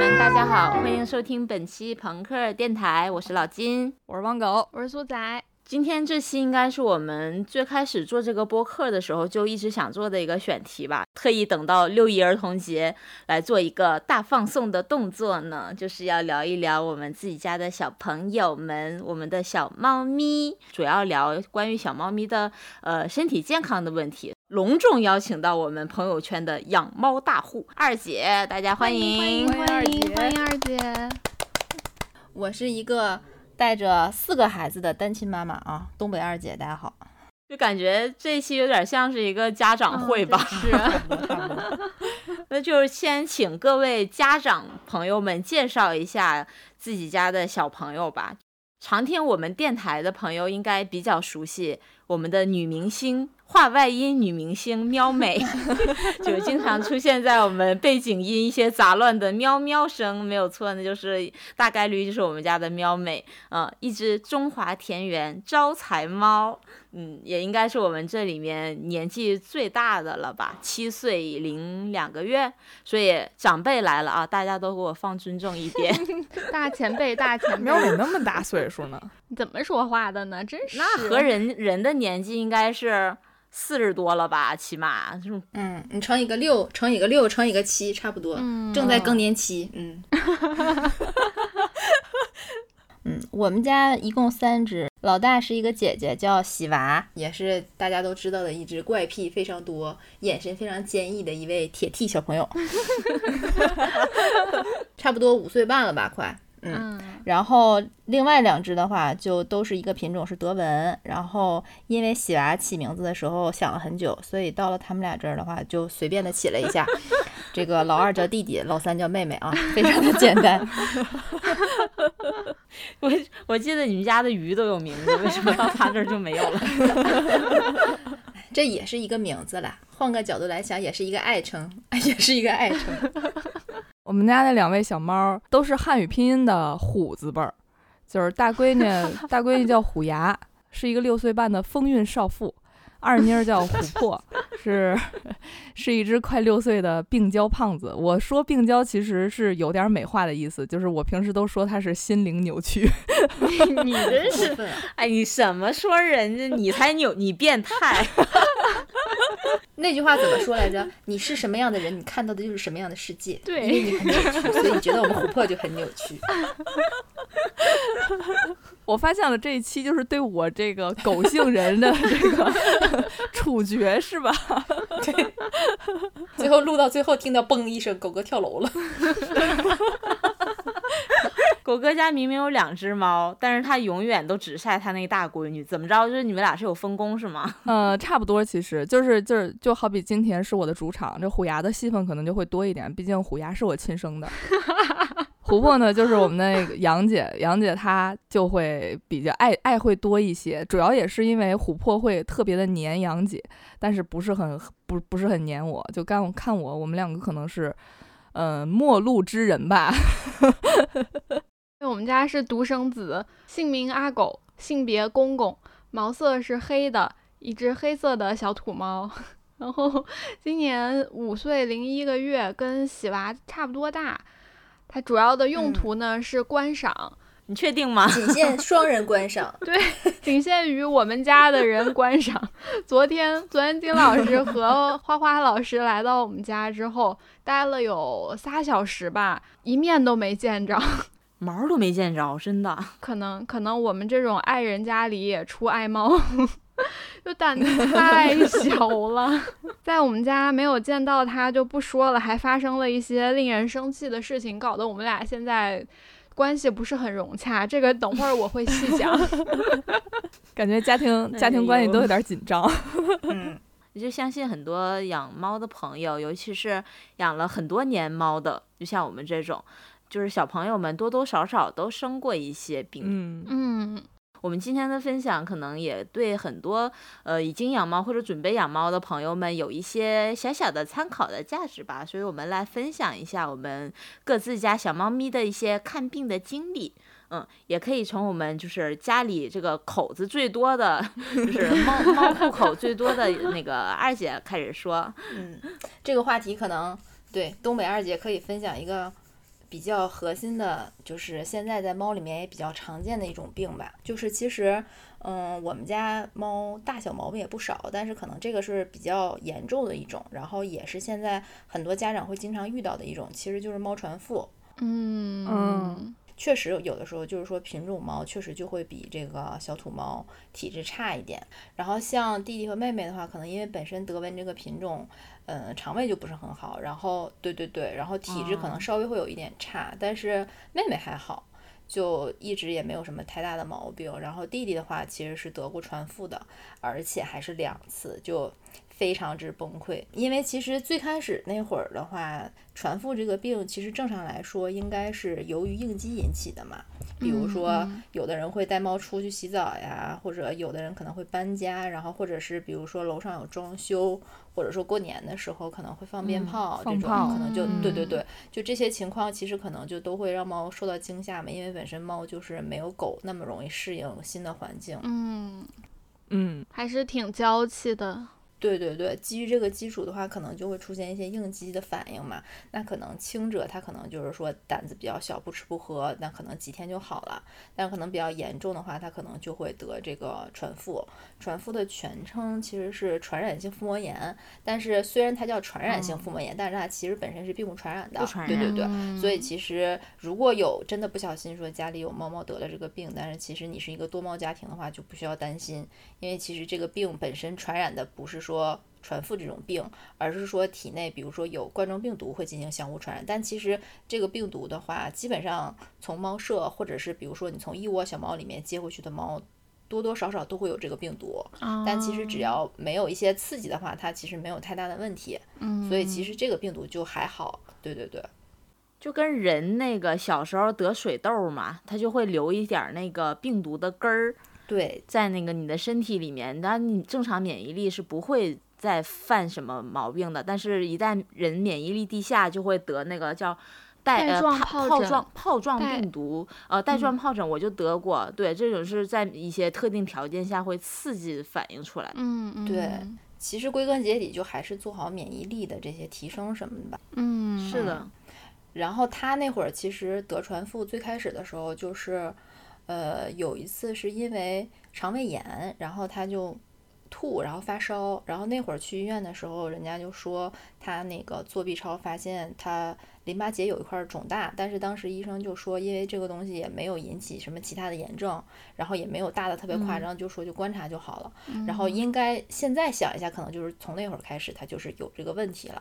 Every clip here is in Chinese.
大家好，欢迎收听本期朋克电台，我是老金，我是汪狗，我是苏仔。今天这期应该是我们最开始做这个播客的时候就一直想做的一个选题吧，特意等到六一儿童节来做一个大放送的动作呢，就是要聊一聊我们自己家的小朋友们，我们的小猫咪，主要聊关于小猫咪的呃身体健康的问题。隆重邀请到我们朋友圈的养猫大户二姐，大家欢迎欢迎二姐，欢迎二姐。我是一个。带着四个孩子的单亲妈妈啊，东北二姐，大家好。就感觉这一期有点像是一个家长会吧？是。那就是先请各位家长朋友们介绍一下自己家的小朋友吧。常听我们电台的朋友应该比较熟悉我们的女明星。画外音女明星喵美 就经常出现在我们背景音一些杂乱的喵喵声，没有错，那就是大概率就是我们家的喵美，嗯，一只中华田园招财猫，嗯，也应该是我们这里面年纪最大的了吧，七岁零两个月，所以长辈来了啊，大家都给我放尊重一点，大前辈，大前辈，喵美那么大岁数呢？你 怎么说话的呢？真是，那和人人的年纪应该是。四十多了吧，起码嗯，你乘以个六，乘以个六，乘以个七，差不多，正在更年期。嗯，嗯，我们家一共三只，老大是一个姐姐，叫喜娃，也是大家都知道的一只怪癖非常多、眼神非常坚毅的一位铁 T 小朋友。差不多五岁半了吧，快。嗯，然后另外两只的话，就都是一个品种，是德文。然后因为喜娃起名字的时候想了很久，所以到了他们俩这儿的话，就随便的起了一下。这个老二叫弟弟，老三叫妹妹啊，非常的简单。我我记得你们家的鱼都有名字，为什么到他这儿就没有了？这也是一个名字了，换个角度来想，也是一个爱称，也是一个爱称。我们家那两位小猫都是汉语拼音的虎字辈儿，就是大闺女，大闺女叫虎牙，是一个六岁半的风韵少妇；二妮儿叫琥珀，是是一只快六岁的病娇胖子。我说病娇其实是有点美化的意思，就是我平时都说她是心灵扭曲。你真是，哎，你什么说人家？你才扭，你变态。那句话怎么说来着？你是什么样的人，你看到的就是什么样的世界。对，因为你很扭曲，所以你觉得我们琥珀就很扭曲。我发现了这一期就是对我这个狗性人的这个 处决，是吧？对。最后录到最后，听到嘣一声，狗哥跳楼了。狗哥家明明有两只猫，但是他永远都只晒他那大闺女，怎么着？就是你们俩是有分工是吗？呃，差不多，其实就是就是就好比今天是我的主场，这虎牙的戏份可能就会多一点，毕竟虎牙是我亲生的。琥珀呢，就是我们那个杨姐，杨姐她就会比较爱爱会多一些，主要也是因为琥珀会特别的黏杨姐，但是不是很不不是很黏我，就刚看我，我们两个可能是。嗯，陌路之人吧。因为我们家是独生子，姓名阿狗，性别公公，毛色是黑的，一只黑色的小土猫。然后今年五岁零一个月，跟喜娃差不多大。它主要的用途呢是观赏。你确定吗？仅限双人观赏。对，仅限于我们家的人观赏。昨天，昨天金老师 和花花老师来到我们家之后，待了有仨小时吧，一面都没见着，毛都没见着，真的。可能，可能我们这种爱人家里也出爱猫，就胆子太小了。在我们家没有见到他就不说了，还发生了一些令人生气的事情，搞得我们俩现在。关系不是很融洽，这个等会儿我会细讲。感觉家庭家庭关系都有点紧张。嗯，我就相信很多养猫的朋友，尤其是养了很多年猫的，就像我们这种，就是小朋友们多多少少都生过一些病。嗯嗯。我们今天的分享可能也对很多呃已经养猫或者准备养猫的朋友们有一些小小的参考的价值吧，所以我们来分享一下我们各自家小猫咪的一些看病的经历。嗯，也可以从我们就是家里这个口子最多的，就 是猫猫户口最多的那个二姐开始说。嗯，这个话题可能。对，东北二姐可以分享一个比较核心的，就是现在在猫里面也比较常见的一种病吧。就是其实，嗯，我们家猫大小毛病也不少，但是可能这个是比较严重的一种，然后也是现在很多家长会经常遇到的一种，其实就是猫传腹。嗯嗯。确实有的时候就是说品种猫确实就会比这个小土猫体质差一点。然后像弟弟和妹妹的话，可能因为本身德文这个品种，嗯，肠胃就不是很好。然后对对对，然后体质可能稍微会有一点差。但是妹妹还好，就一直也没有什么太大的毛病。然后弟弟的话其实是得过传腹的，而且还是两次，就。非常之崩溃，因为其实最开始那会儿的话，传腹这个病其实正常来说应该是由于应激引起的嘛。比如说，有的人会带猫出去洗澡呀，或者有的人可能会搬家，然后或者是比如说楼上有装修，或者说过年的时候可能会放鞭炮，这种可能就对对对，就这些情况其实可能就都会让猫受到惊吓嘛，因为本身猫就是没有狗那么容易适应新的环境。嗯嗯，还是挺娇气的。对对对，基于这个基础的话，可能就会出现一些应激的反应嘛。那可能轻者他可能就是说胆子比较小，不吃不喝，那可能几天就好了。但可能比较严重的话，他可能就会得这个传腹。传腹的全称其实是传染性腹膜炎，但是虽然它叫传染性腹膜炎，但是它其实本身是并不传染的。对对对，所以其实如果有真的不小心说家里有猫猫得了这个病，但是其实你是一个多猫家庭的话，就不需要担心，因为其实这个病本身传染的不是说。说传腹这种病，而是说体内比如说有冠状病毒会进行相互传染，但其实这个病毒的话，基本上从猫舍或者是比如说你从一窝小猫里面接回去的猫，多多少少都会有这个病毒。但其实只要没有一些刺激的话，它其实没有太大的问题。嗯，所以其实这个病毒就还好。对对对，就跟人那个小时候得水痘嘛，它就会留一点那个病毒的根儿。对，在那个你的身体里面，那你正常免疫力是不会再犯什么毛病的。但是，一旦人免疫力低下，就会得那个叫带呃疱状疱状病毒，呃带状疱疹，我就得过。对，这种是在一些特定条件下会刺激反应出来。嗯嗯，对，其实归根结底就还是做好免疫力的这些提升什么的吧。嗯，是的。然后他那会儿其实得传腹，最开始的时候就是。呃，有一次是因为肠胃炎，然后他就吐，然后发烧，然后那会儿去医院的时候，人家就说他那个做 B 超发现他淋巴结有一块肿大，但是当时医生就说，因为这个东西也没有引起什么其他的炎症，然后也没有大的特别夸张，就说就观察就好了，然后应该现在想一下，可能就是从那会儿开始，他就是有这个问题了。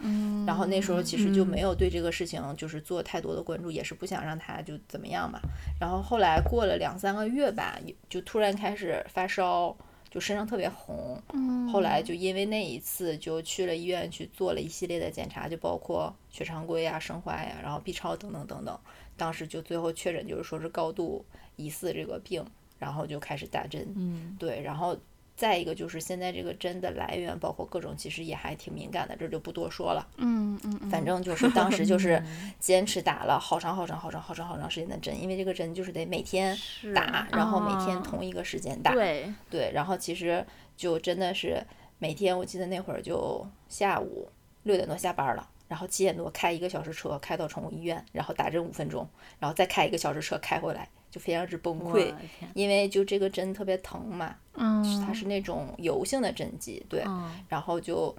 嗯，然后那时候其实就没有对这个事情就是做太多的关注，也是不想让他就怎么样嘛。然后后来过了两三个月吧，就突然开始发烧，就身上特别红。嗯，后来就因为那一次就去了医院去做了一系列的检查，就包括血常规呀、生化呀，然后 B 超等等等等。当时就最后确诊就是说是高度疑似这个病，然后就开始打针。嗯，对，然后。再一个就是现在这个针的来源，包括各种，其实也还挺敏感的，这就不多说了。嗯嗯，反正就是当时就 是坚持打了好长好长好长好长好长时间的针，因为这个针就是得每天打，然后每天同一个时间打。对对，然后其实就真的是每天，我记得那会儿就下午六点多下班了，然后七点多开一个小时车开到宠物医院，然后打针五分钟，然后再开一个小时车开回来。就非常之崩溃，因为就这个针特别疼嘛，嗯，它是那种油性的针剂，对，然后就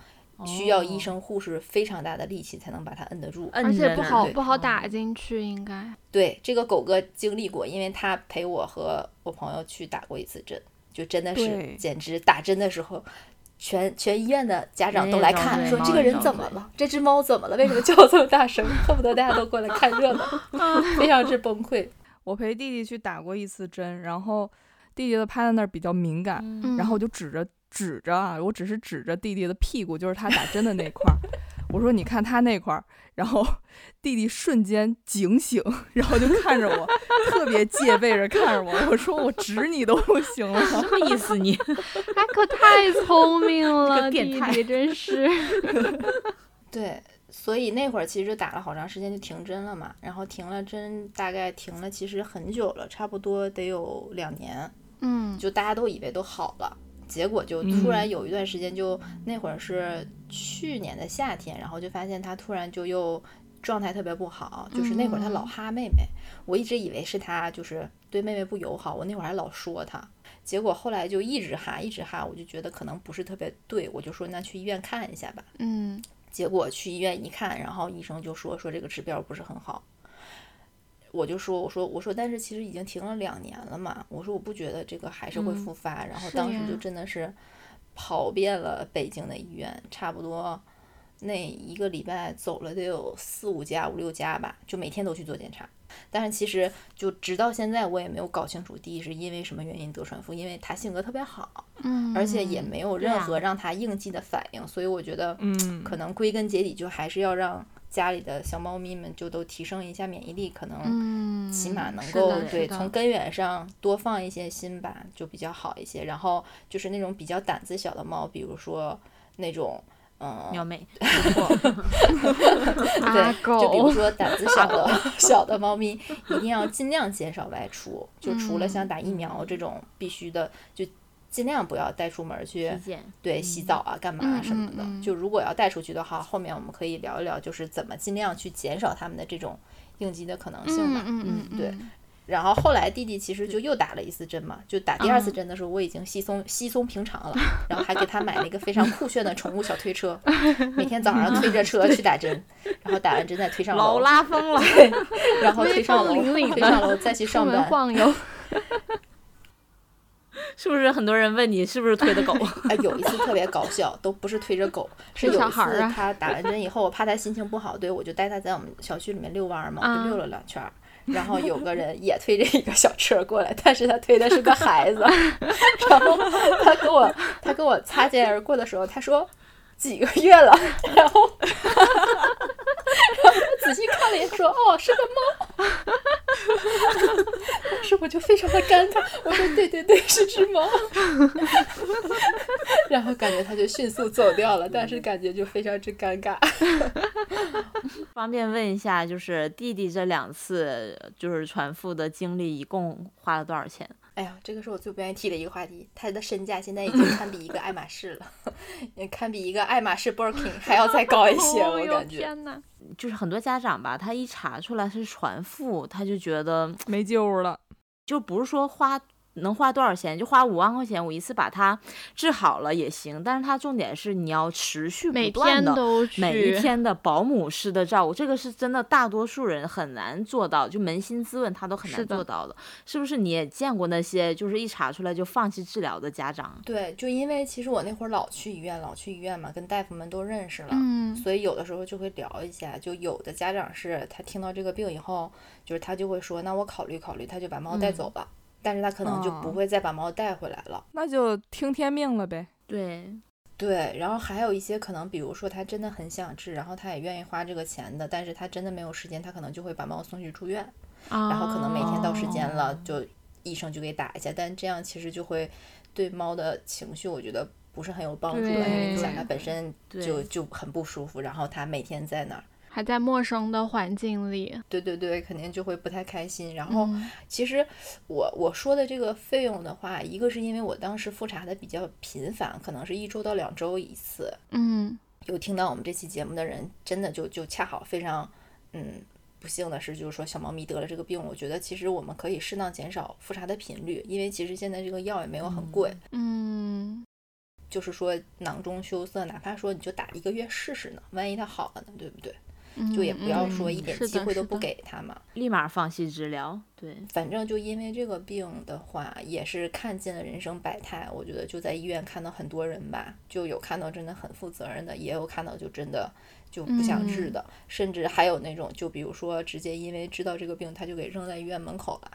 需要医生护士非常大的力气才能把它摁得住，而且不好不好打进去，应该。对，这个狗哥经历过，因为他陪我和我朋友去打过一次针，就真的是简直打针的时候，全全医院的家长都来看，说这个人怎么了，这只猫怎么了，为什么叫这么大声，恨不得大家都过来看热闹，非常之崩溃。我陪弟弟去打过一次针，然后弟弟的趴在那儿比较敏感，然后我就指着指着啊，我只是指着弟弟的屁股，就是他打针的那块儿，我说你看他那块儿，然后弟弟瞬间警醒，然后就看着我，特别戒备着看着我，我说我指你都不行了，什么意思你？他可太聪明了，弟弟真是 对。所以那会儿其实打了好长时间就停针了嘛，然后停了针大概停了其实很久了，差不多得有两年，嗯，就大家都以为都好了，结果就突然有一段时间，就那会儿是去年的夏天，然后就发现他突然就又状态特别不好，就是那会儿他老哈妹妹，我一直以为是他就是对妹妹不友好，我那会儿还老说他，结果后来就一直哈一直哈，我就觉得可能不是特别对，我就说那去医院看一下吧。嗯，结果去医院一看，然后医生就说说这个指标不是很好。我就说，我说，我说，但是其实已经停了两年了嘛。我说我不觉得这个还是会复发。然后当时就真的是跑遍了北京的医院，差不多那一个礼拜走了得有四五家、五六家吧，就每天都去做检查。但是其实就直到现在，我也没有搞清楚，第一是因为什么原因得传腹，因为他性格特别好，嗯，而且也没有任何让他应激的反应，所以我觉得，嗯，可能归根结底就还是要让。家里的小猫咪们就都提升一下免疫力，可能起码能够对从根源上多放一些心吧，就比较好一些。然后就是那种比较胆子小的猫，比如说那种嗯，喵妹，对，就比如说胆子小的 小的猫咪，一定要尽量减少外出，就除了像打疫苗这种必须的，就。尽量不要带出门去，对，洗澡啊，干嘛什么的。就如果要带出去的话，后面我们可以聊一聊，就是怎么尽量去减少他们的这种应激的可能性吧。嗯嗯，对。然后后来弟弟其实就又打了一次针嘛，就打第二次针的时候，我已经稀松稀松平常了。然后还给他买了一个非常酷炫的宠物小推车，每天早上推着车去打针，然后打完针再推上楼。老拉风了。对，然后推上楼，推上楼再去上班。晃悠。是不是很多人问你是不是推的狗？哎，有一次特别搞笑，都不是推着狗，是有一次他打完针以后，我怕他心情不好，对我就带他在我们小区里面遛弯嘛，就遛了两圈。然后有个人也推着一个小车过来，但是他推的是个孩子。然后他跟我他跟我擦肩而过的时候，他说几个月了。然后仔细看了一眼，说哦是个猫。当时我就非常的尴尬，我说对对对，是只猫。然后感觉他就迅速走掉了，但是感觉就非常之尴尬。方便问一下，就是弟弟这两次就是传腹的经历，一共花了多少钱？哎呀，这个是我最不愿意提的一个话题。他的身价现在已经 堪比一个爱马仕了，也堪比一个爱马仕 Birkin 还要再高一些，我感觉。天呐，就是很多家长吧，他一查出来是传腹，他就觉得没救了，就不是说花。能花多少钱？就花五万块钱，我一次把它治好了也行。但是它重点是你要持续不断的每一天的保姆式的照顾，这个是真的大多数人很难做到，就扪心自问他都很难做到的。是不是你也见过那些就是一查出来就放弃治疗的家长？对，就因为其实我那会儿老去医院，老去医院嘛，跟大夫们都认识了，嗯，所以有的时候就会聊一下。就有的家长是他听到这个病以后，就是他就会说，那我考虑考虑，他就把猫带走了。但是他可能就不会再把猫带回来了，那就听天命了呗。对，对。然后还有一些可能，比如说他真的很想治，然后他也愿意花这个钱的，但是他真的没有时间，他可能就会把猫送去住院，然后可能每天到时间了，就医生就给打一下。但这样其实就会对猫的情绪，我觉得不是很有帮助了，因为你想它本身就就很不舒服，然后它每天在那儿。还在陌生的环境里，对对对，肯定就会不太开心。然后，其实我我说的这个费用的话，一个是因为我当时复查的比较频繁，可能是一周到两周一次。嗯，有听到我们这期节目的人，真的就就恰好非常，嗯，不幸的是，就是说小猫咪得了这个病，我觉得其实我们可以适当减少复查的频率，因为其实现在这个药也没有很贵。嗯，就是说囊中羞涩，哪怕说你就打一个月试试呢，万一它好了呢，对不对？就也不要说一点机会都不给他嘛，立马放弃治疗。对，反正就因为这个病的话，也是看尽了人生百态。我觉得就在医院看到很多人吧，就有看到真的很负责任的，也有看到就真的就不想治的，甚至还有那种就比如说直接因为知道这个病，他就给扔在医院门口了。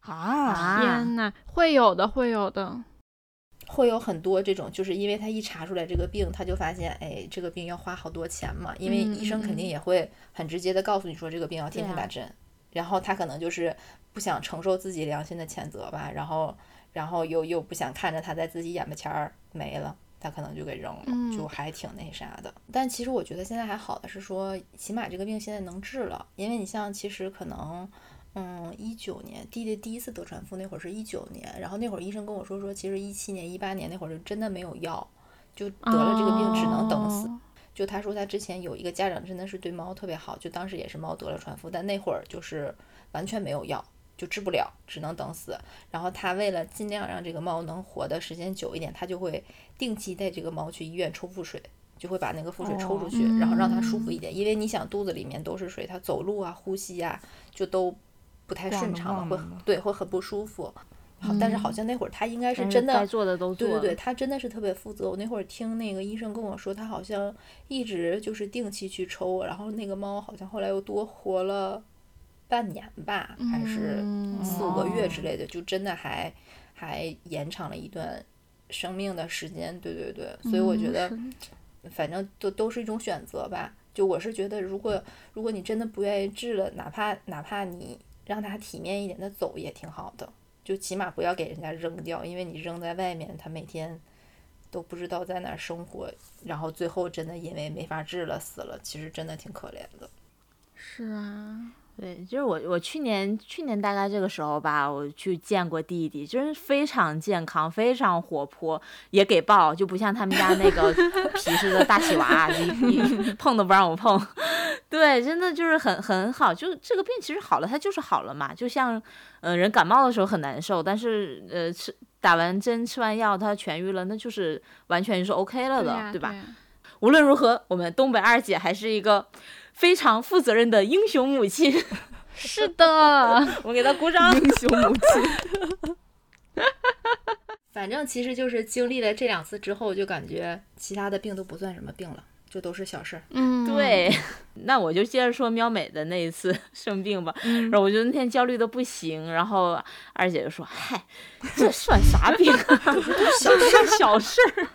啊！天呐，会有的，会有的。会有很多这种，就是因为他一查出来这个病，他就发现，哎，这个病要花好多钱嘛。因为医生肯定也会很直接的告诉你说，这个病要天天打针。然后他可能就是不想承受自己良心的谴责吧，然后，然后又又不想看着他在自己眼巴前儿没了，他可能就给扔了，就还挺那啥的。但其实我觉得现在还好的是说，起码这个病现在能治了，因为你像其实可能。嗯，一九年弟弟第一次得传腹那会儿是一九年，然后那会儿医生跟我说说，其实一七年、一八年那会儿就真的没有药，就得了这个病只能等死。就他说他之前有一个家长真的是对猫特别好，就当时也是猫得了传腹，但那会儿就是完全没有药，就治不了，只能等死。然后他为了尽量让这个猫能活的时间久一点，他就会定期带这个猫去医院抽腹水。就会把那个腹水抽出去，然后让它舒服一点，因为你想肚子里面都是水，它走路啊、呼吸啊就都不太顺畅了，会对会很不舒服。好，但是好像那会儿他应该是真的该做的都做，对对对，他真的是特别负责。我那会儿听那个医生跟我说，他好像一直就是定期去抽，然后那个猫好像后来又多活了半年吧，还是四五个月之类的，就真的还还延长了一段生命的时间。对对对，所以我觉得。反正都都是一种选择吧。就我是觉得，如果如果你真的不愿意治了，哪怕哪怕你让它体面一点的走也挺好的。就起码不要给人家扔掉，因为你扔在外面，它每天都不知道在哪生活，然后最后真的因为没法治了死了，其实真的挺可怜的。是啊。对，就是我，我去年去年大概这个时候吧，我去见过弟弟，就是非常健康，非常活泼，也给抱，就不像他们家那个 皮实的大喜娃，你你 碰都不让我碰。对，真的就是很很好，就这个病其实好了，它就是好了嘛。就像，呃，人感冒的时候很难受，但是呃，吃打完针吃完药，它痊愈了，那就是完全就是 OK 了的，对吧？无论如何，我们东北二姐还是一个。非常负责任的英雄母亲，是的，我给他鼓掌。英雄母亲，反正其实就是经历了这两次之后，就感觉其他的病都不算什么病了。就都是小事儿，嗯，对，那我就接着说喵美的那一次 生病吧。然后我就那天焦虑的不行，然后二姐就说：“嗨，这算啥病？小事小事儿。”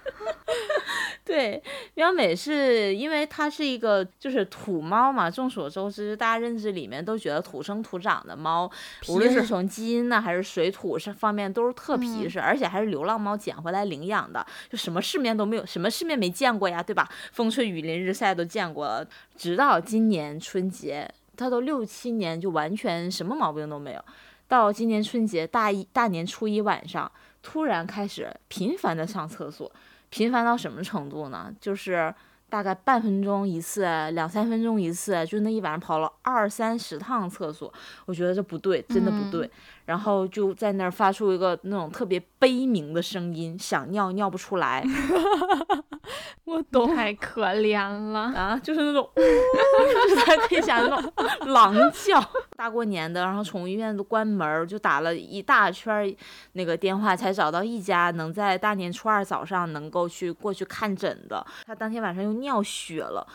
对，喵美是因为它是一个就是土猫嘛，众所周知，大家认知里面都觉得土生土长的猫，无论是从基因呢还是水土上方面都是特皮实，而且还是流浪猫捡回来领养的，就什么世面都没有，什么世面没见过呀，对吧？风吹。雨淋日晒都见过了，直到到今年春节，他都六七年就完全什么毛病都没有。到今年春节大一大年初一晚上，突然开始频繁的上厕所，频繁到什么程度呢？就是大概半分钟一次，两三分钟一次，就那一晚上跑了二三十趟厕所。我觉得这不对，真的不对。然后就在那儿发出一个那种特别悲鸣的声音，想尿尿不出来。我懂，太可怜了啊！就是那种，就是他可以想那种狼叫。大过年的，然后宠物医院都关门，就打了一大圈那个电话，才找到一家能在大年初二早上能够去过去看诊的。他当天晚上又尿血了。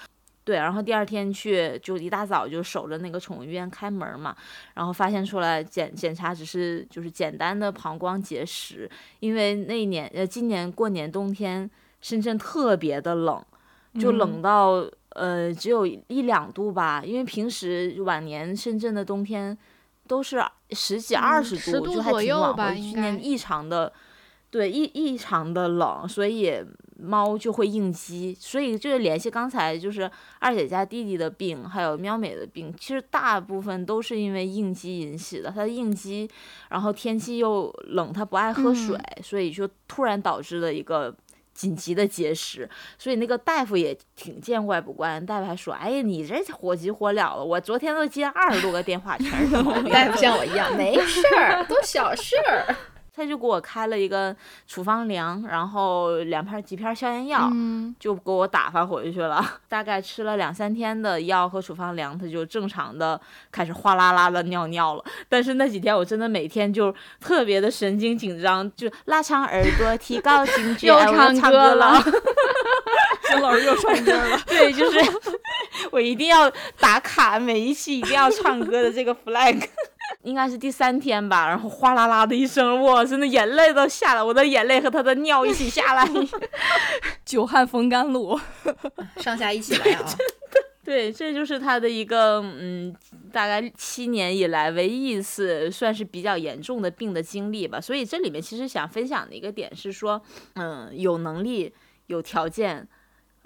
对，然后第二天去就一大早就守着那个宠物医院开门嘛，然后发现出来检检查只是就是简单的膀胱结石，因为那一年呃今年过年冬天深圳特别的冷，就冷到呃只有一两度吧，因为平时晚年深圳的冬天都是十几二十度，就还挺暖和，今年异常的。对，异异常的冷，所以猫就会应激，所以就是联系刚才就是二姐家弟弟的病，还有喵美的病，其实大部分都是因为应激引起的。它应激，然后天气又冷，它不爱喝水，所以就突然导致了一个紧急的结石。所以那个大夫也挺见怪不怪，大夫还说：“哎呀，你这火急火燎的，我昨天都接二十多个电话，全是毛病。”大夫像我一样，没事儿，都小事儿。他就给我开了一个处方粮，然后两片几片消炎药，就给我打发回去了。大概吃了两三天的药和处方粮，他就正常的开始哗啦啦的尿尿了。但是那几天我真的每天就特别的神经紧张，就拉长耳朵，提高警觉，又唱歌了。孙老师又唱歌了。对，就是我一定要打卡，每一期一定要唱歌的这个 flag。应该是第三天吧，然后哗啦啦的一声，哇，真的眼泪都下来，我的眼泪和他的尿一起下来，久旱逢甘露，上下一起来啊！对，这就是他的一个嗯，大概七年以来唯一一次算是比较严重的病的经历吧。所以这里面其实想分享的一个点是说，嗯，有能力、有条件。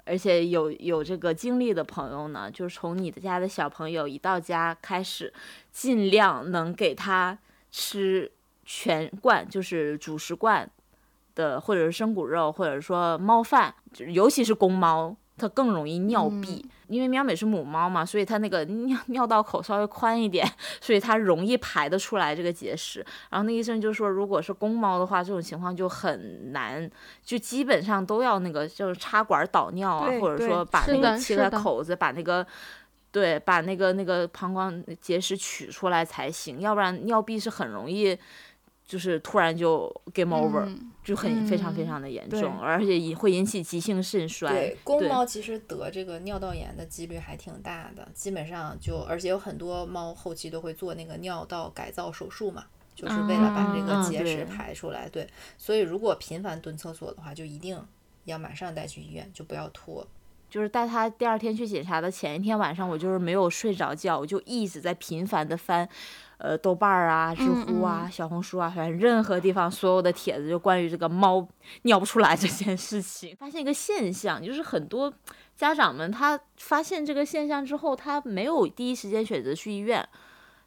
而且有有这个经历的朋友呢，就是从你的家的小朋友一到家开始，尽量能给他吃全罐，就是主食罐的，或者是生骨肉，或者说猫饭，尤其是公猫。它更容易尿闭，因为喵美是母猫嘛，所以它那个 尿尿道口稍微宽一点，所以它容易排得出来这个结石。然后那医生就说，如果是公猫的话，这种情况就很难，就基本上都要那个就是插管导尿啊，或者说把那个切开口子，把那个对把那个那个膀胱结石取出来才行，要不然尿闭是很容易。就是突然就 game over，就很非常非常的严重，而且引会引起急性肾衰。对，公猫其实得这个尿道炎的几率还挺大的，基本上就而且有很多猫后期都会做那个尿道改造手术嘛，就是为了把这个结石排出来。对，所以如果频繁蹲厕所的话，就一定要马上带去医院，就不要拖。就是带他第二天去检查的前一天晚上，我就是没有睡着觉，我就一直在频繁的翻。呃，豆瓣儿啊，知乎啊，小红书啊，反正任何地方所有的帖子，就关于这个猫尿不出来这件事情，发现一个现象，就是很多家长们他发现这个现象之后，他没有第一时间选择去医院，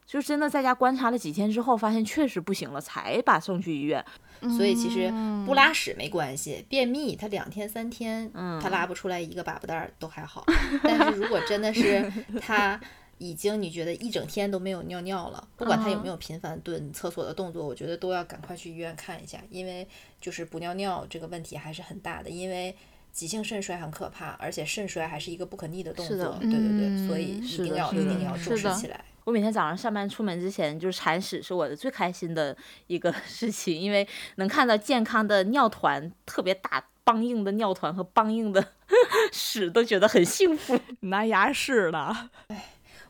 就真的在家观察了几天之后，发现确实不行了，才把送去医院。所以其实不拉屎没关系，便秘他两天三天，他拉不出来一个粑粑蛋儿都还好，但是如果真的是 他。已经你觉得一整天都没有尿尿了，不管他有没有频繁蹲厕所的动作，我觉得都要赶快去医院看一下，因为就是不尿尿这个问题还是很大的，因为急性肾衰很可怕，而且肾衰还是一个不可逆的动作，对对对，所以一定要一定要重视起来。我每天早上上班出门之前，就是铲屎是我的最开心的一个 事情，因为能看到健康的尿团，特别大、梆硬的尿团和梆硬的 屎，都觉得很幸福。拿牙试的，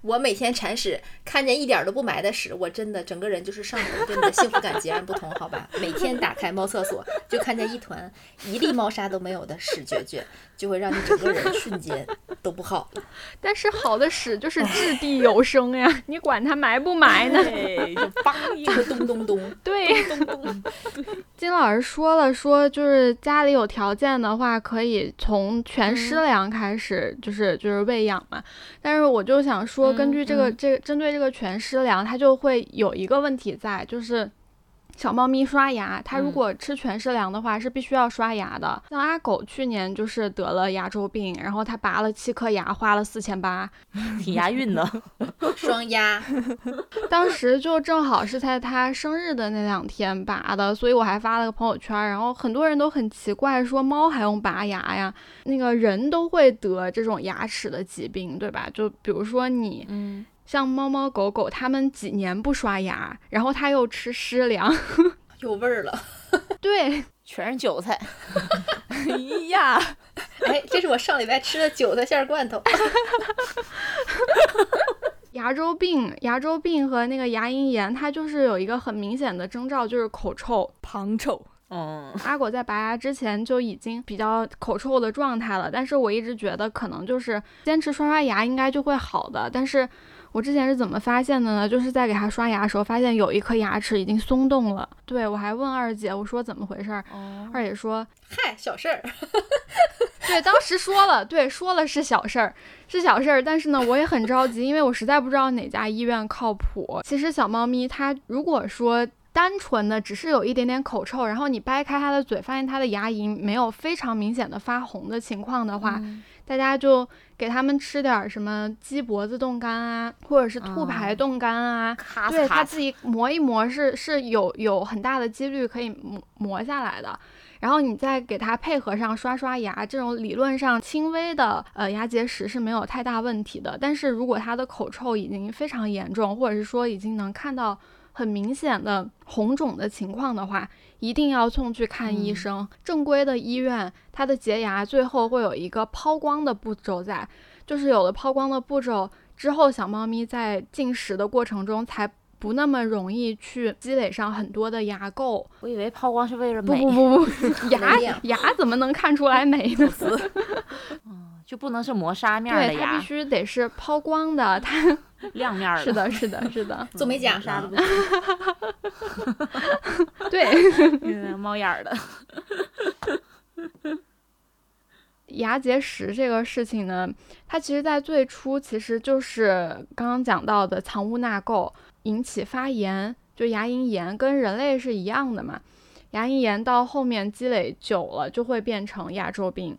我每天铲屎，看见一点都不埋的屎，我真的整个人就是上头，跟你的幸福感截然不同，好吧？每天打开猫厕所，就看见一团一粒猫砂都没有的屎绝绝，就会让你整个人瞬间都不好。但是好的屎就是掷地有声呀，你管它埋不埋呢？就梆一个咚咚咚，对，咚咚。金老师说了，说就是家里有条件的话，可以从全湿粮开始，就是就是喂养嘛。但是我就想说。根据这个这个针对这个全师粮，它就会有一个问题在，就是。小猫咪刷牙，它如果吃全是粮的话，是必须要刷牙的。像阿狗去年就是得了牙周病，然后它拔了七颗牙，花了四千八，挺押韵的，双压。当时就正好是在它生日的那两天拔的，所以我还发了个朋友圈，然后很多人都很奇怪，说猫还用拔牙呀？那个人都会得这种牙齿的疾病，对吧？就比如说你，嗯。像猫猫狗狗，它们几年不刷牙，然后它又吃湿粮，有味儿了。对，全是韭菜。哎呀，哎，这是我上礼拜吃的韭菜馅罐头。牙周病，牙周病和那个牙龈炎，它就是有一个很明显的征兆，就是口臭、旁臭。嗯，阿果在拔牙之前就已经比较口臭的状态了，但是我一直觉得可能就是坚持刷刷牙应该就会好的，但是。我之前是怎么发现的呢？就是在给它刷牙的时候，发现有一颗牙齿已经松动了。对我还问二姐，我说怎么回事儿？二姐说：“嗨，小事儿。”对，当时说了，对，说了是小事儿，是小事儿。但是呢，我也很着急，因为我实在不知道哪家医院靠谱。其实小猫咪它如果说单纯的只是有一点点口臭，然后你掰开它的嘴，发现它的牙龈没有非常明显的发红的情况的话。大家就给他们吃点什么鸡脖子冻干啊，或者是兔排冻干啊，对他自己磨一磨是是有有很大的几率可以磨磨下来的。然后你再给他配合上刷刷牙，这种理论上轻微的呃牙结石是没有太大问题的。但是如果他的口臭已经非常严重，或者是说已经能看到很明显的红肿的情况的话，一定要送去看医生。正规的医院，它的洁牙最后会有一个抛光的步骤在，就是有了抛光的步骤之后，小猫咪在进食的过程中才不那么容易去积累上很多的牙垢。我以为抛光是为了美，不不不，牙牙怎么能看出来美呢？嗯，就不能是磨砂面的牙，它必须得是抛光的，它。亮面儿是的，是的，是的，做美甲啥的不 行。对，猫眼儿的。牙结石这个事情呢，它其实在最初其实就是刚刚讲到的藏污纳垢引起发炎，就牙龈炎，跟人类是一样的嘛。牙龈炎到后面积累久了，就会变成牙周病。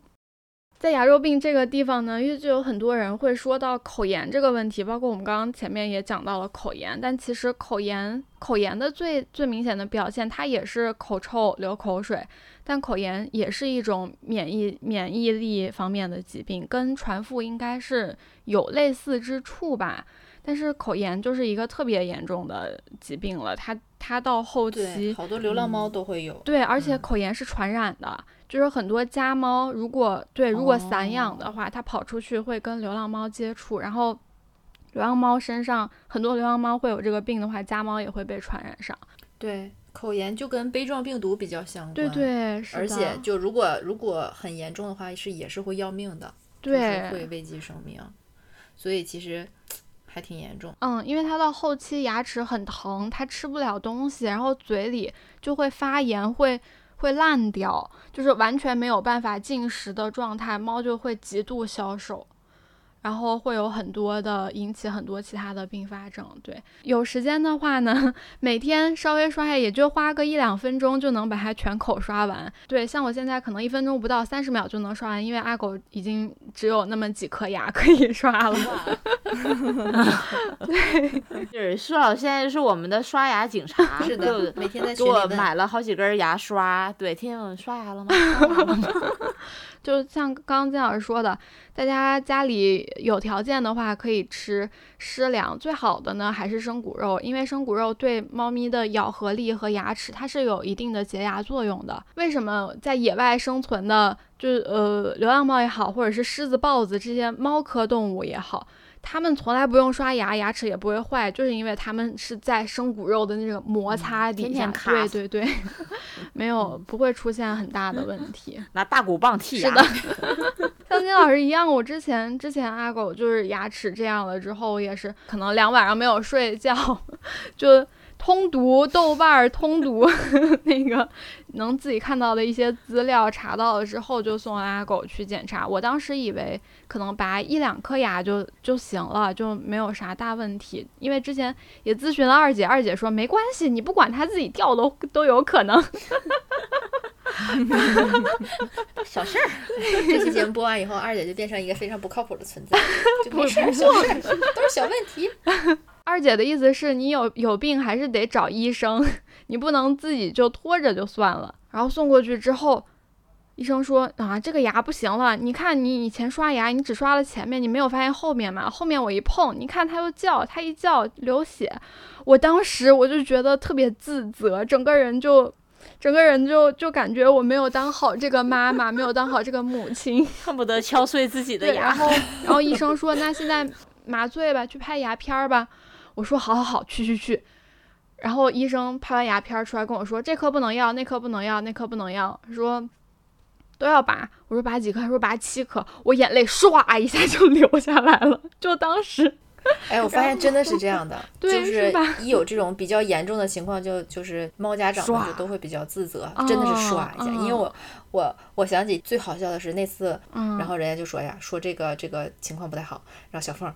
在牙周病这个地方呢，因为就有很多人会说到口炎这个问题，包括我们刚刚前面也讲到了口炎，但其实口炎口炎的最最明显的表现，它也是口臭、流口水，但口炎也是一种免疫免疫力方面的疾病，跟传腹应该是有类似之处吧。但是口炎就是一个特别严重的疾病了，它它到后期好多流浪猫都会有。对，而且口炎是传染的，就是很多家猫如果对如果散养的话，它跑出去会跟流浪猫接触，然后流浪猫身上很多流浪猫会有这个病的话，家猫也会被传染上。对，口炎就跟杯状病毒比较相关。对对，而且就如果如果很严重的话，是也是会要命的，对，会危及生命。所以其实。还挺严重，嗯，因为它到后期牙齿很疼，它吃不了东西，然后嘴里就会发炎，会会烂掉，就是完全没有办法进食的状态，猫就会极度消瘦。然后会有很多的引起很多其他的并发症。对，有时间的话呢，每天稍微刷牙，也就花个一两分钟就能把它全口刷完。对，像我现在可能一分钟不到，三十秒就能刷完，因为阿狗已经只有那么几颗牙可以刷了。对，就是舒老现在是我们的刷牙警察，是的，每天在给我买了好几根牙刷。对，天天问刷牙了吗？就像刚刚金老师说的，大家家里有条件的话，可以吃湿粮。最好的呢，还是生骨肉，因为生骨肉对猫咪的咬合力和牙齿，它是有一定的洁牙作用的。为什么在野外生存的，就是呃流浪猫也好，或者是狮子、豹子这些猫科动物也好？他们从来不用刷牙，牙齿也不会坏，就是因为他们是在生骨肉的那个摩擦底下，对对对，没有不会出现很大的问题。拿大骨棒剔牙，是的，像金老师一样，我之前之前阿狗就是牙齿这样了之后，也是可能两晚上没有睡觉，就。通读豆瓣儿，通 读那个能自己看到的一些资料，查到了之后就送阿狗去检查。我当时以为可能拔一两颗牙就就行了，就没有啥大问题。因为之前也咨询了二姐，二姐说没关系，你不管它自己掉都都有可能。小事儿。这期节目播完以后，二姐就变成一个非常不靠谱的存在，就没事儿，小事儿都是小问题。二姐的意思是你有有病还是得找医生，你不能自己就拖着就算了。然后送过去之后，医生说啊，这个牙不行了。你看你以前刷牙，你只刷了前面，你没有发现后面嘛？后面我一碰，你看它又叫，它一叫流血。我当时我就觉得特别自责，整个人就整个人就就感觉我没有当好这个妈妈，没有当好这个母亲，恨不得敲碎自己的牙。然后 然后医生说，那现在麻醉吧，去拍牙片儿吧。我说好好好，去去去，然后医生拍完牙片出来跟我说，这颗不能要，那颗不能要，那颗不能要，说都要拔。我说拔几颗？他说拔七颗。我眼泪唰一下就流下来了，就当时，哎，我发现真的是这样的，就是一有这种比较严重的情况，就就是猫家长们就都会比较自责，真的是唰一下。因为我我我想起最好笑的是那次，然后人家就说呀，说这个这个情况不太好，然后小凤。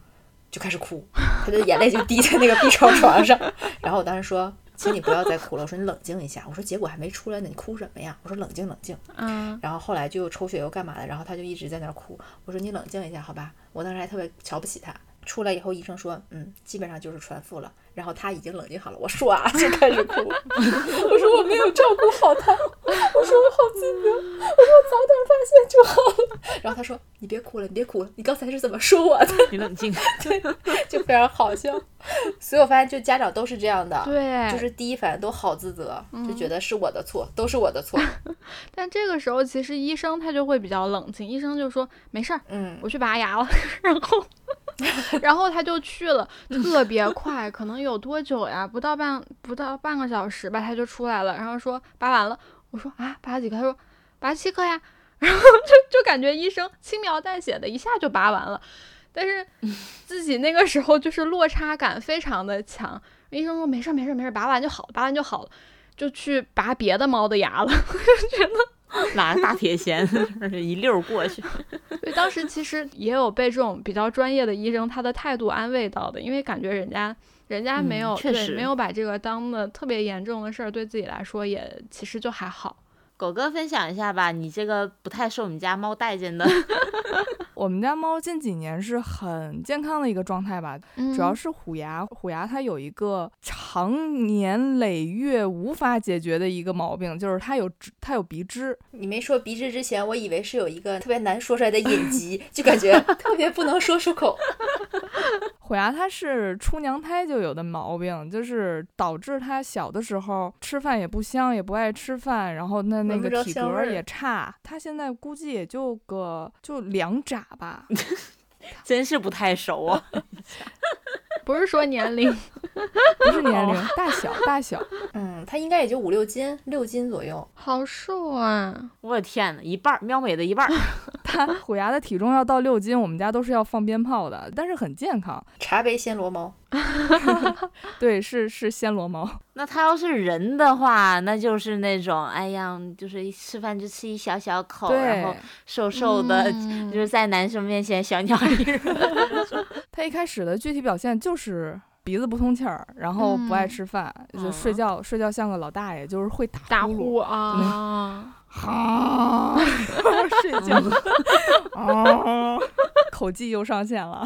就开始哭，他的眼泪就滴在那个 B 超床上。然后我当时说：“请你不要再哭了。”我说：“你冷静一下。”我说：“结果还没出来呢，你哭什么呀？”我说：“冷静冷静。”嗯。然后后来就抽血又干嘛的，然后他就一直在那儿哭。我说：“你冷静一下，好吧？”我当时还特别瞧不起他。出来以后，医生说：“嗯，基本上就是传腹了。”然后他已经冷静好了，我唰就开始哭。我说我没有照顾好他，我说我好自责，我说我早点发现就好了。然后他说你别哭了，你别哭了，你刚才是怎么说我的？你冷静，对，就非常好笑。所以我发现就家长都是这样的，对，就是第一反应都好自责，就觉得是我的错，都是我的错。但这个时候其实医生他就会比较冷静，医生就说没事儿，嗯，我去拔牙了，然后。然后他就去了，特别快，可能有多久呀？不到半不到半个小时吧，他就出来了。然后说拔完了，我说啊，拔了几颗？他说拔七颗呀。然后就就感觉医生轻描淡写的一下就拔完了，但是 自己那个时候就是落差感非常的强。医生说没事没事没事，拔完就好，拔完就好了，就去拔别的猫的牙了。我就觉得。拿个大铁锨一溜过去。对，当时其实也有被这种比较专业的医生他的态度安慰到的，因为感觉人家人家没有对没有把这个当的特别严重的事儿，对自己来说也其实就还好。狗哥分享一下吧，你这个不太受我们家猫待见的。我们家猫近几年是很健康的一个状态吧，主要是虎牙。虎牙它有一个长年累月无法解决的一个毛病，就是它有它有鼻支。你没说鼻支之前，我以为是有一个特别难说出来的隐疾，就感觉 特别不能说出口。虎牙他是出娘胎就有的毛病，就是导致他小的时候吃饭也不香，也不爱吃饭，然后那那个体格也差。他现在估计也就个就两拃。吧，真是不太熟啊。不是说年龄，不是年龄，大小大小。嗯，它应该也就五六斤，六斤左右，好瘦啊！我的天哪，一半喵美的一半。它虎牙的体重要到六斤，我们家都是要放鞭炮的，但是很健康。茶杯暹罗猫，对，是是暹罗猫。那它要是人的话，那就是那种，哎呀，就是吃饭就吃一小小口，然后瘦瘦的，就是在男生面前小鸟依人。它一开始的具体表现就是鼻子不通气儿，然后不爱吃饭，就睡觉睡觉像个老大爷，就是会打呼啊。好，睡觉。啊，口技又上线了。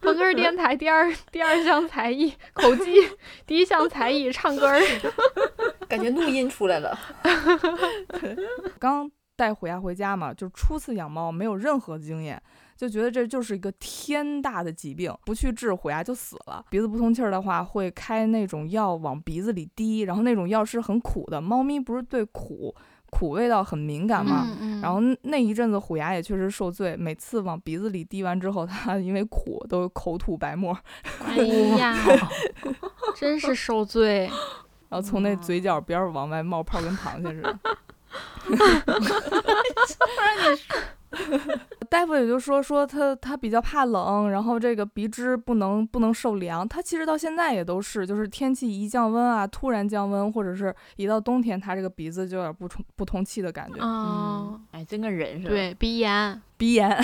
风根电台第二第二项才艺口技，第一项才艺唱歌儿，感觉怒音出来了。刚带虎牙回家嘛，就初次养猫，没有任何经验，就觉得这就是一个天大的疾病，不去治虎牙就死了。鼻子不通气儿的话，会开那种药往鼻子里滴，然后那种药是很苦的。猫咪不是对苦。苦味道很敏感嘛，然后那一阵子虎牙也确实受罪，每次往鼻子里滴完之后，它因为苦都口吐白沫。哎呀，真是受罪！然后从那嘴角边往外冒泡，跟螃蟹似的。大夫也就说说他他比较怕冷，然后这个鼻支不能不能受凉。他其实到现在也都是，就是天气一降温啊，突然降温，或者是一到冬天，他这个鼻子就有点不通不通气的感觉。嗯，哎，真跟人似的。对，鼻炎，鼻炎。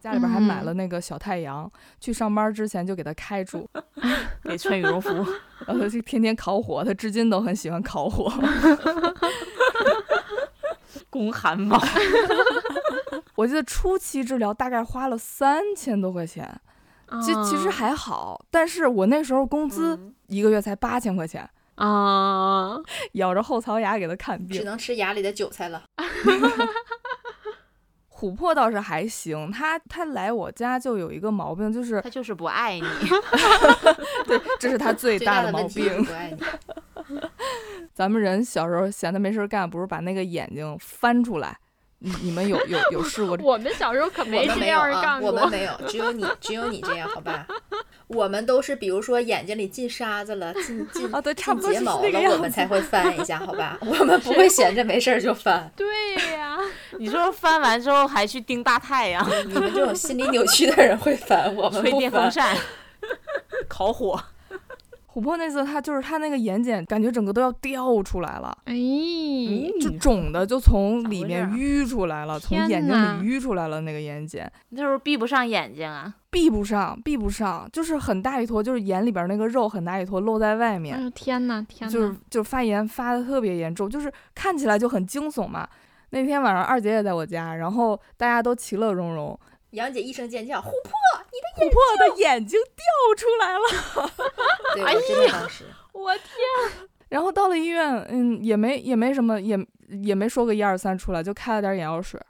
家里边还买了那个小太阳，去上班之前就给他开住，给穿羽绒服，然后就天天烤火。他至今都很喜欢烤火。宫寒毛，我记得初期治疗大概花了三千多块钱，其其实还好，但是我那时候工资一个月才八千块钱。啊，咬着后槽牙给他看病，只能吃牙里的韭菜了。琥珀倒是还行，他他来我家就有一个毛病，就是他就是不爱你，对，这是他最大的毛病。咱们人小时候闲的没事干，不是把那个眼睛翻出来？你你们有有有试过？我们小时候可没这样干过。我们没有，只有你只有你这样，好吧？我们都是比如说眼睛里进沙子了，进进啊，对，差不多睫毛了，我们才会翻一下，好吧？我们不会闲着没事就翻。对呀，你说翻完之后还去盯大太阳？你们这种心理扭曲的人会翻，我们吹电风扇，烤火。琥珀那次，他就是他那个眼睑，感觉整个都要掉出来了，哎，就肿的就从里面淤出来了，从眼睛里淤出来了那个眼睑，那时候闭不上眼睛啊，闭不上，闭不上，就是很大一坨，就是眼里边那个肉很大一坨露在外面。天呐，天呐，就是就发炎发的特别严重，就是看起来就很惊悚嘛。那天晚上二姐也在我家，然后大家都其乐融融。杨姐一声尖叫：“琥珀，你的琥珀的眼睛掉出来了！” 哎呀，我天！然后到了医院，嗯，也没也没什么，也也没说个一二三出来，就开了点眼药水。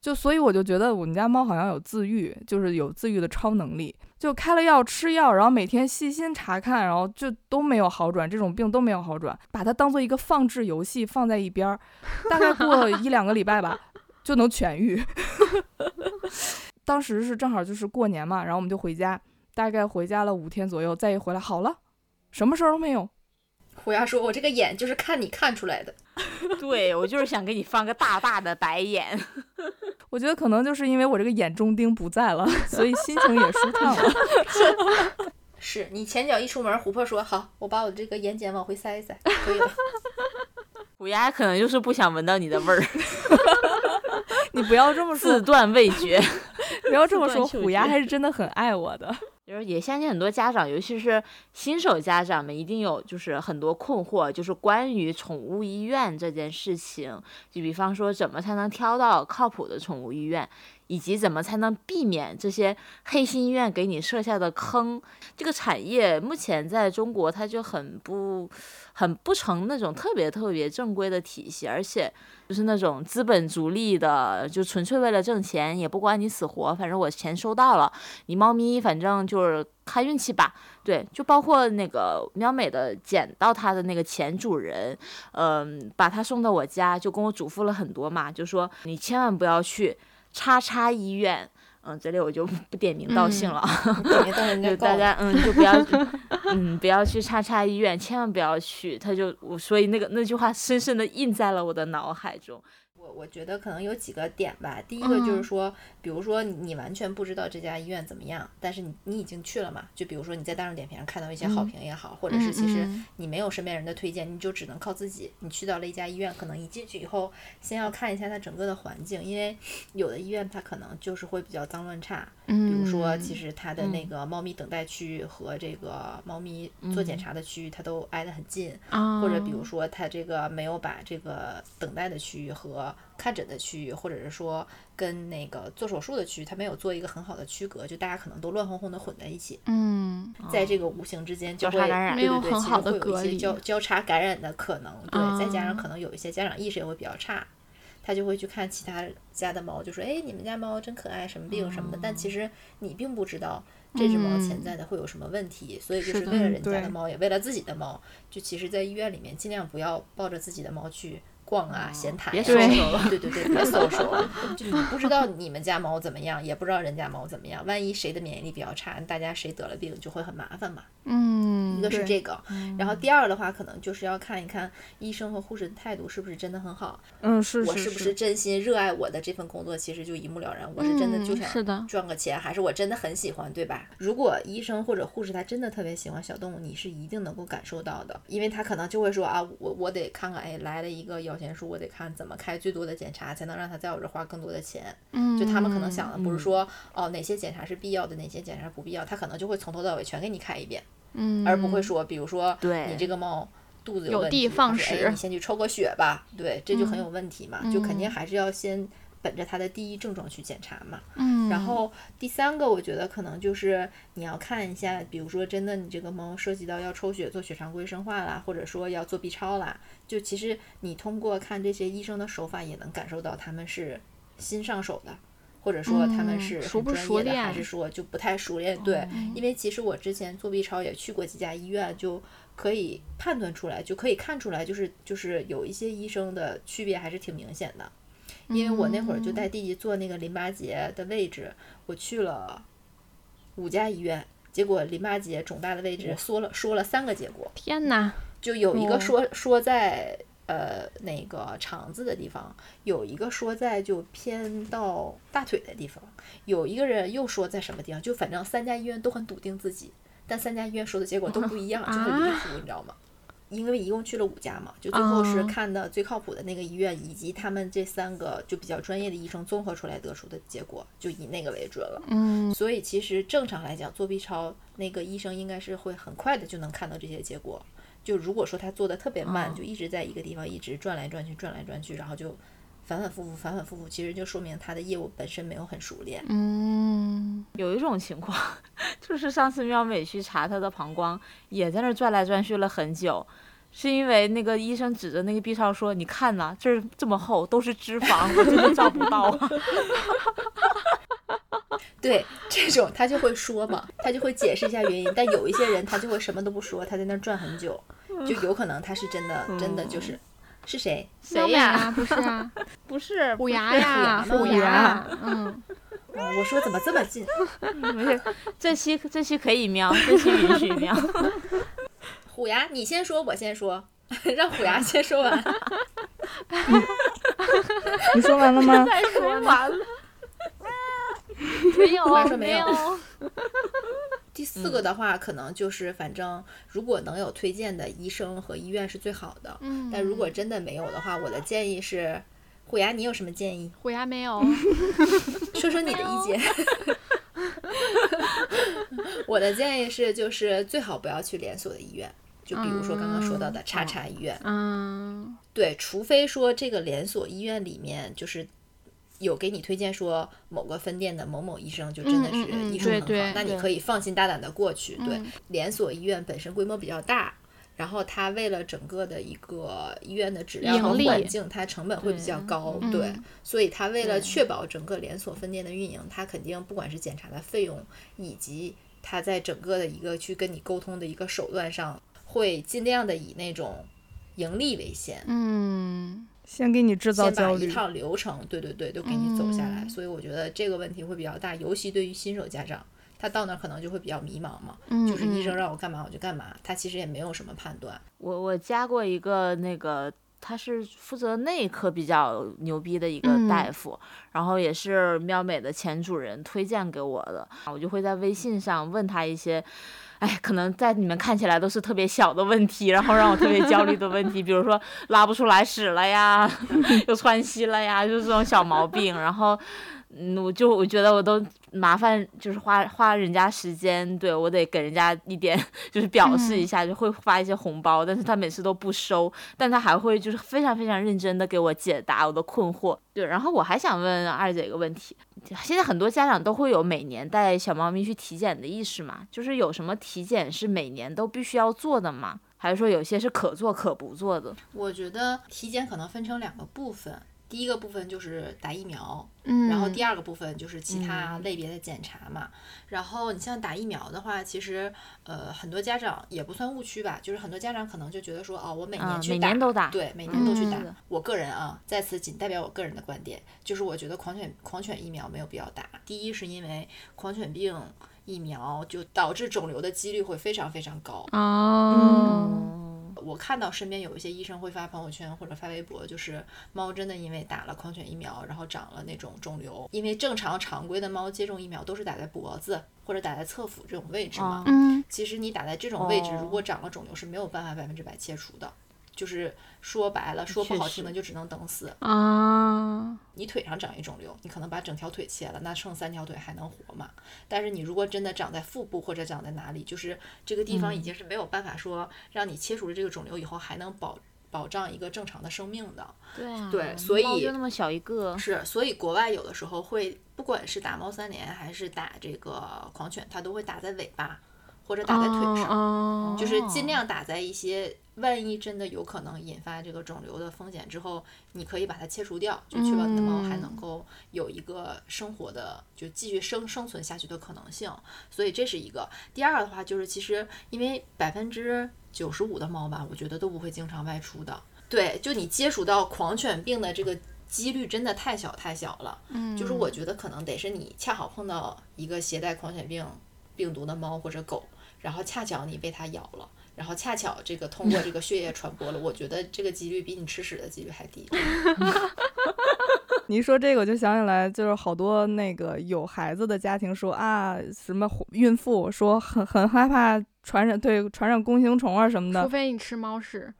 就所以我就觉得我们家猫好像有自愈，就是有自愈的超能力。就开了药吃药，然后每天细心查看，然后就都没有好转，这种病都没有好转。把它当做一个放置游戏放在一边儿，大概过一两个礼拜吧，就能痊愈。当时是正好就是过年嘛，然后我们就回家，大概回家了五天左右，再一回来好了，什么事儿都没有。虎牙说：“我这个眼就是看你看出来的。”对我就是想给你放个大大的白眼。我觉得可能就是因为我这个眼中钉不在了，所以心情也舒畅了。是你前脚一出门，琥珀说：“好，我把我这个眼睑往回塞一塞，可以了。”虎牙可能就是不想闻到你的味儿。你不要这么说，自断味觉。不要这么说，虎牙还是真的很爱我的。就是也相信很多家长，尤其是新手家长们，一定有就是很多困惑，就是关于宠物医院这件事情。就比方说，怎么才能挑到靠谱的宠物医院？以及怎么才能避免这些黑心医院给你设下的坑？这个产业目前在中国，它就很不、很不成那种特别特别正规的体系，而且就是那种资本逐利的，就纯粹为了挣钱，也不管你死活，反正我钱收到了，你猫咪反正就是看运气吧。对，就包括那个喵美的捡到它的那个前主人，嗯，把它送到我家，就跟我嘱咐了很多嘛，就说你千万不要去。叉叉医院，嗯，这里我就不点名道姓了，就大家嗯就不要嗯不要去叉叉医院，千万不要去，他就我所以那个那句话深深的印在了我的脑海中。我我觉得可能有几个点吧。第一个就是说，比如说你完全不知道这家医院怎么样，但是你你已经去了嘛？就比如说你在大众点评上看到一些好评也好，或者是其实你没有身边人的推荐，你就只能靠自己。你去到了一家医院，可能一进去以后，先要看一下它整个的环境，因为有的医院它可能就是会比较脏乱差。比如说，其实它的那个猫咪等待区和这个猫咪做检查的区域，它都挨得很近。或者比如说，它这个没有把这个等待的区域和看诊的区域，或者是说跟那个做手术的区域，它没有做一个很好的区隔，就大家可能都乱哄哄的混在一起。嗯，在这个无形之间交叉感染，没有很好的隔离，交交叉感染的可能。对，再加上可能有一些家长意识也会比较差。他就会去看其他家的猫，就说：“哎，你们家猫真可爱，什么病什么的。”但其实你并不知道这只猫潜在的会有什么问题，所以就是为了人家的猫，也为了自己的猫，就其实，在医院里面尽量不要抱着自己的猫去。逛啊，闲谈，别搜索了，对对对，别搜索。就你不知道你们家猫怎么样，也不知道人家猫怎么样，万一谁的免疫力比较差，大家谁得了病就会很麻烦嘛。嗯，一个是这个，然后第二的话，可能就是要看一看医生和护士的态度是不是真的很好。嗯，是我是不是真心热爱我的这份工作，其实就一目了然。我是真的就想赚个钱，还是我真的很喜欢，对吧？如果医生或者护士他真的特别喜欢小动物，你是一定能够感受到的，因为他可能就会说啊，我我得看看，哎，来了一个摇。钱书我得看怎么开最多的检查，才能让他在我这花更多的钱。嗯，就他们可能想的不是说哦哪些检查是必要的，哪些检查不必要，他可能就会从头到尾全给你开一遍。嗯，而不会说，比如说你这个猫肚子有问题，放屎，你先去抽个血吧。对，这就很有问题嘛，就肯定还是要先。本着它的第一症状去检查嘛，嗯，然后第三个我觉得可能就是你要看一下，比如说真的你这个猫涉及到要抽血做血常规生化啦，或者说要做 B 超啦，就其实你通过看这些医生的手法也能感受到他们是新上手的，或者说他们是很专业的，还是说就不太熟练。对，因为其实我之前做 B 超也去过几家医院，就可以判断出来，就可以看出来，就是就是有一些医生的区别还是挺明显的。因为我那会儿就带弟弟做那个淋巴结的位置，我去了五家医院，结果淋巴结肿大的位置说了说了三个结果。天哪！就有一个说说在呃那个肠子的地方，有一个说在就偏到大腿的地方，有一个人又说在什么地方，就反正三家医院都很笃定自己，但三家医院说的结果都不一样，就很离谱，你知道吗？因为一共去了五家嘛，就最后是看的最靠谱的那个医院，以及他们这三个就比较专业的医生综合出来得出的结果，就以那个为准了。嗯，所以其实正常来讲，做 B 超那个医生应该是会很快的就能看到这些结果。就如果说他做的特别慢，就一直在一个地方一直转来转去，转来转去，然后就反反复复，反反复复，其实就说明他的业务本身没有很熟练。嗯，有一种情况，就是上次妙美去查他的膀胱，也在那转来转去了很久。是因为那个医生指着那个 B 超说：“你看呐，这儿这么厚，都是脂肪，我真的照不到啊。”对，这种他就会说嘛，他就会解释一下原因。但有一些人他就会什么都不说，他在那儿转很久，就有可能他是真的，真的就是是谁？谁呀？不是啊，不是 虎牙呀，虎牙。嗯，我说怎么这么近？没事，这期这期可以瞄，这期允许瞄。虎牙，你先说，我先说，让虎牙先说完。你说完了吗？再说完了。没有，没有。第第四个的话，可能就是反正如果能有推荐的医生和医院是最好的。嗯，但如果真的没有的话，我的建议是，虎牙，你有什么建议？虎牙没有，说说你的意见。我的建议是，就是最好不要去连锁的医院，就比如说刚刚说到的叉叉医院。嗯，对，除非说这个连锁医院里面就是有给你推荐说某个分店的某某医生就真的是医术很好，那你可以放心大胆的过去。对嗯，连锁医院本身规模比较大。然后它为了整个的一个医院的质量和环境，它成本会比较对高，嗯对，所以它为了确保整个连锁分店的运营，它肯定不管是检查的费用，以及它在整个的一个去跟你沟通的一个手段上，会尽量的以那种盈利为先，嗯，先给你制造先把一。套流程，对对对，都给你走下来。嗯所以我觉得这个问题会比较大，尤其对于新手家长，他到那儿可能就会比较迷茫嘛，嗯就是医生嗯让我干嘛我就干嘛，他其实也没有什么判断。我我加过一个那个，他是负责内科比较牛逼的一个嗯大夫，然后也是喵美的前主人推荐给我的，我就会在微信上问他一些。哎，可能在你们看起来都是特别小的问题，然后让我特别焦虑的问题，比如说拉不出来屎了呀，又窜稀了呀，就是这种小毛病。然后，嗯，我就我觉得我都麻烦，就是花花人家时间，对我得给人家一点就是表示一下，就会发一些红包，但是他每次都不收，但他还会就是非常非常认真的给我解答我的困惑。对，然后我还想问二姐一个问题，现在很多家长都会有每年带小猫咪去体检的意识嘛？就是有什么体检是每年都必须要做的吗？还是说有些是可做可不做的？我觉得体检可能分成两个部分，第一个部分就是打疫苗，嗯，然后第二个部分就是其他类别的检查嘛。然后你像打疫苗的话，其实呃很多家长也不算误区吧，就是很多家长可能就觉得说，哦，我每啊年，去打，每年都打。对，每年都去打。嗯我个人啊，在此仅代表我个人的观点，就是我觉得狂犬狂犬疫苗没有必要打。第一是因为狂犬病疫苗就导致肿瘤的几率会非常非常高。哦，嗯，我看到身边有一些医生会发朋友圈或者发微博，就是猫真的因为打了狂犬疫苗，然后长了那种肿瘤。因为正常常规的猫接种疫苗都是打在脖子或者打在侧腹这种位置嘛。哦嗯其实你打在这种位置，哦如果长了肿瘤是没有办法百分之百切除的。就是说白了，说不好听的就只能等死。啊，你腿上长一肿瘤，你可能把整条腿切了，那剩三条腿还能活吗？但是你如果真的长在腹部或者长在哪里，就是这个地方已经是没有办法说让你切除了这个肿瘤以后还能保保障一个正常的生命的。对啊，对所以就那么小一个，是，所以国外有的时候会，不管是打猫三联还是打这个狂犬，它都会打在尾巴或者打在腿上。哦，就是尽量打在一些万一真的有可能引发这个肿瘤的风险之后，你可以把它切除掉，就确保你的猫还能够有一个生活的，就继续生生存下去的可能性。所以这是一个。第二的话就是，其实因为百分之九十五的猫吧，我觉得都不会经常外出的。对，就你接触到狂犬病的这个几率真的太小太小了。嗯，就是我觉得可能得是你恰好碰到一个携带狂犬病病毒的猫或者狗，然后恰巧你被它咬了，然后恰巧这个通过这个血液传播了，我觉得这个几率比你吃屎的几率还低。你一说这个，我就想起来，就是好多那个有孩子的家庭说啊，什么孕妇说很很害怕传染，对传染弓形虫啊什么的除，非你吃猫屎，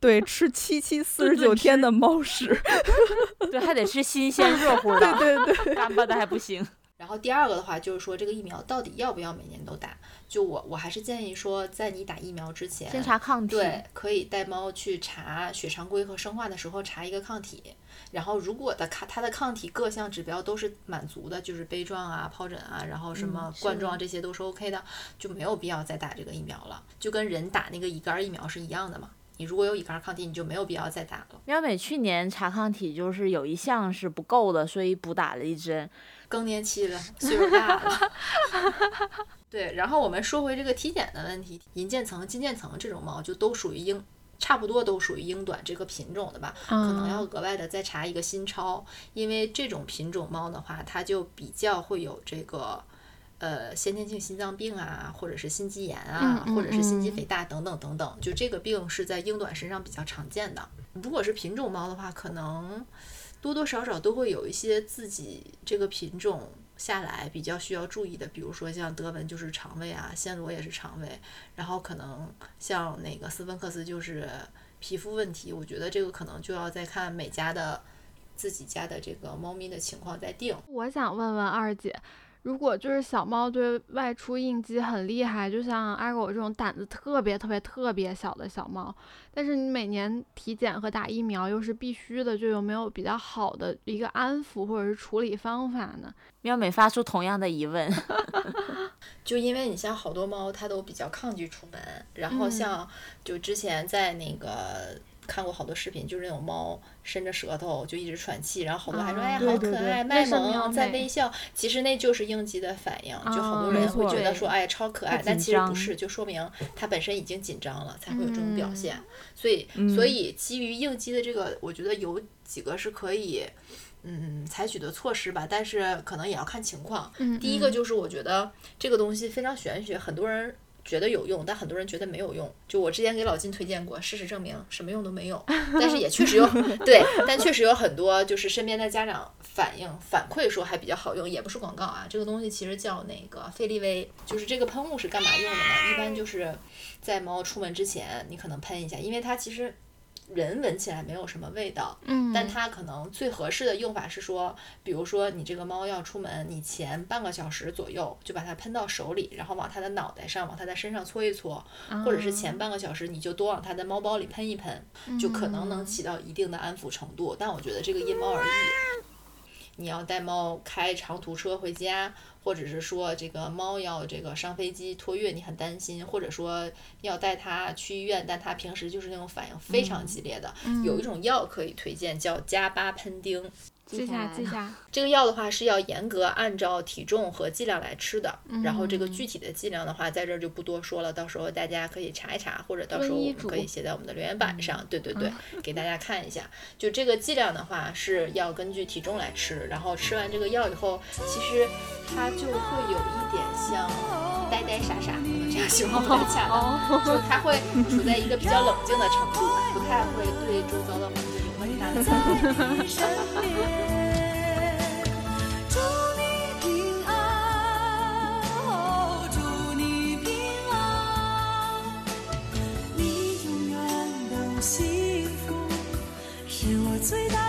对吃七七四十九天的猫屎，对，还得吃新鲜热乎的，对对对，干巴的还不行。然后第二个的话就是说，这个疫苗到底要不要每年都打？就我我还是建议说，在你打疫苗之前，先查抗体，对，可以带猫去查血常规和生化的时候查一个抗体，然后如果的抗它的抗体各项指标都是满足的，就是杯状啊、疱疹啊，然后什么冠状这些都是 OK 的，就没有必要再打这个疫苗了，就跟人打那个乙肝疫苗是一样的嘛。你如果有乙肝抗体，你就没有必要再打了。喵美去年查抗体就是有一项是不够的，所以补打了一针。更年期了，岁数大了。对，然后我们说回这个体检的问题，银渐层、金渐层这种猫就都属于英，差不多都属于英短这个品种的吧，可能要额外的再查一个新超，因为这种品种猫的话，它就比较会有这个。呃，先天性心脏病啊，或者是心肌炎啊，或者是心肌嗯肥大等等等等，就这个病是在英短身上比较常见的。如果是品种猫的话，可能多多少少都会有一些自己这个品种下来比较需要注意的，比如说像德文就是肠胃啊，暹罗也是肠胃，然后可能像那个斯芬克斯就是皮肤问题。我觉得这个可能就要再看每家的自己家的这个猫咪的情况再定。我想问问二姐。如果就是小猫对外出应激很厉害，就像阿狗这种胆子特别特别特别小的小猫，但是你每年体检和打疫苗又是必须的，就有没有比较好的一个安抚或者是处理方法呢？喵美发出同样的疑问，就因为你像好多猫它都比较抗拒出门，然后像就之前在那个。看过好多视频，就是那种猫伸着舌头就一直喘气，然后好多还说哎呀好可爱卖萌在微笑，其实那就是应激的反应，就好多人会觉得说哎超可爱，但其实不是，就说明它本身已经紧张了才会有这种表现。所以所以基于应激的这个，我觉得有几个是可以嗯采取的措施吧，但是可能也要看情况。第一个就是我觉得这个东西非常玄学，很多人。觉得有用，但很多人觉得没有用。就我之前给老金推荐过，事实证明什么用都没有。但是也确实有对，但确实有很多就是身边的家长反映反馈说还比较好用，也不是广告啊。这个东西其实叫那个费利威，就是这个喷雾是干嘛用的呢？一般就是在猫出门之前你可能喷一下，因为它其实。人闻起来没有什么味道，嗯，但它可能最合适的用法是说，比如说你这个猫要出门，你前半个小时左右就把它喷到手里，然后往它的脑袋上、往它的身上搓一搓，或者是前半个小时你就多往它的猫包里喷一喷，就可能能起到一定的安抚程度。但我觉得这个因猫而异。你要带猫开长途车回家，或者是说这个猫要这个上飞机托运，你很担心，或者说要带它去医院，但它平时就是那种反应非常激烈的，有一种药可以推荐，叫加巴喷丁。记下记下，这个药的话是要严格按照体重和剂量来吃的，然后这个具体的剂量的话，在这儿就不多说了，到时候大家可以查一查，或者到时候我们可以写在我们的留言板上，对对对，给大家看一下。就这个剂量的话是要根据体重来吃，然后吃完这个药以后，其实它就会有一点像呆呆傻傻，这样形容不太恰当，就它会处在一个比较冷静的程度，不太会对周遭的在你身边，祝你平安，哦，祝你平安，你永远都幸福，是我最大。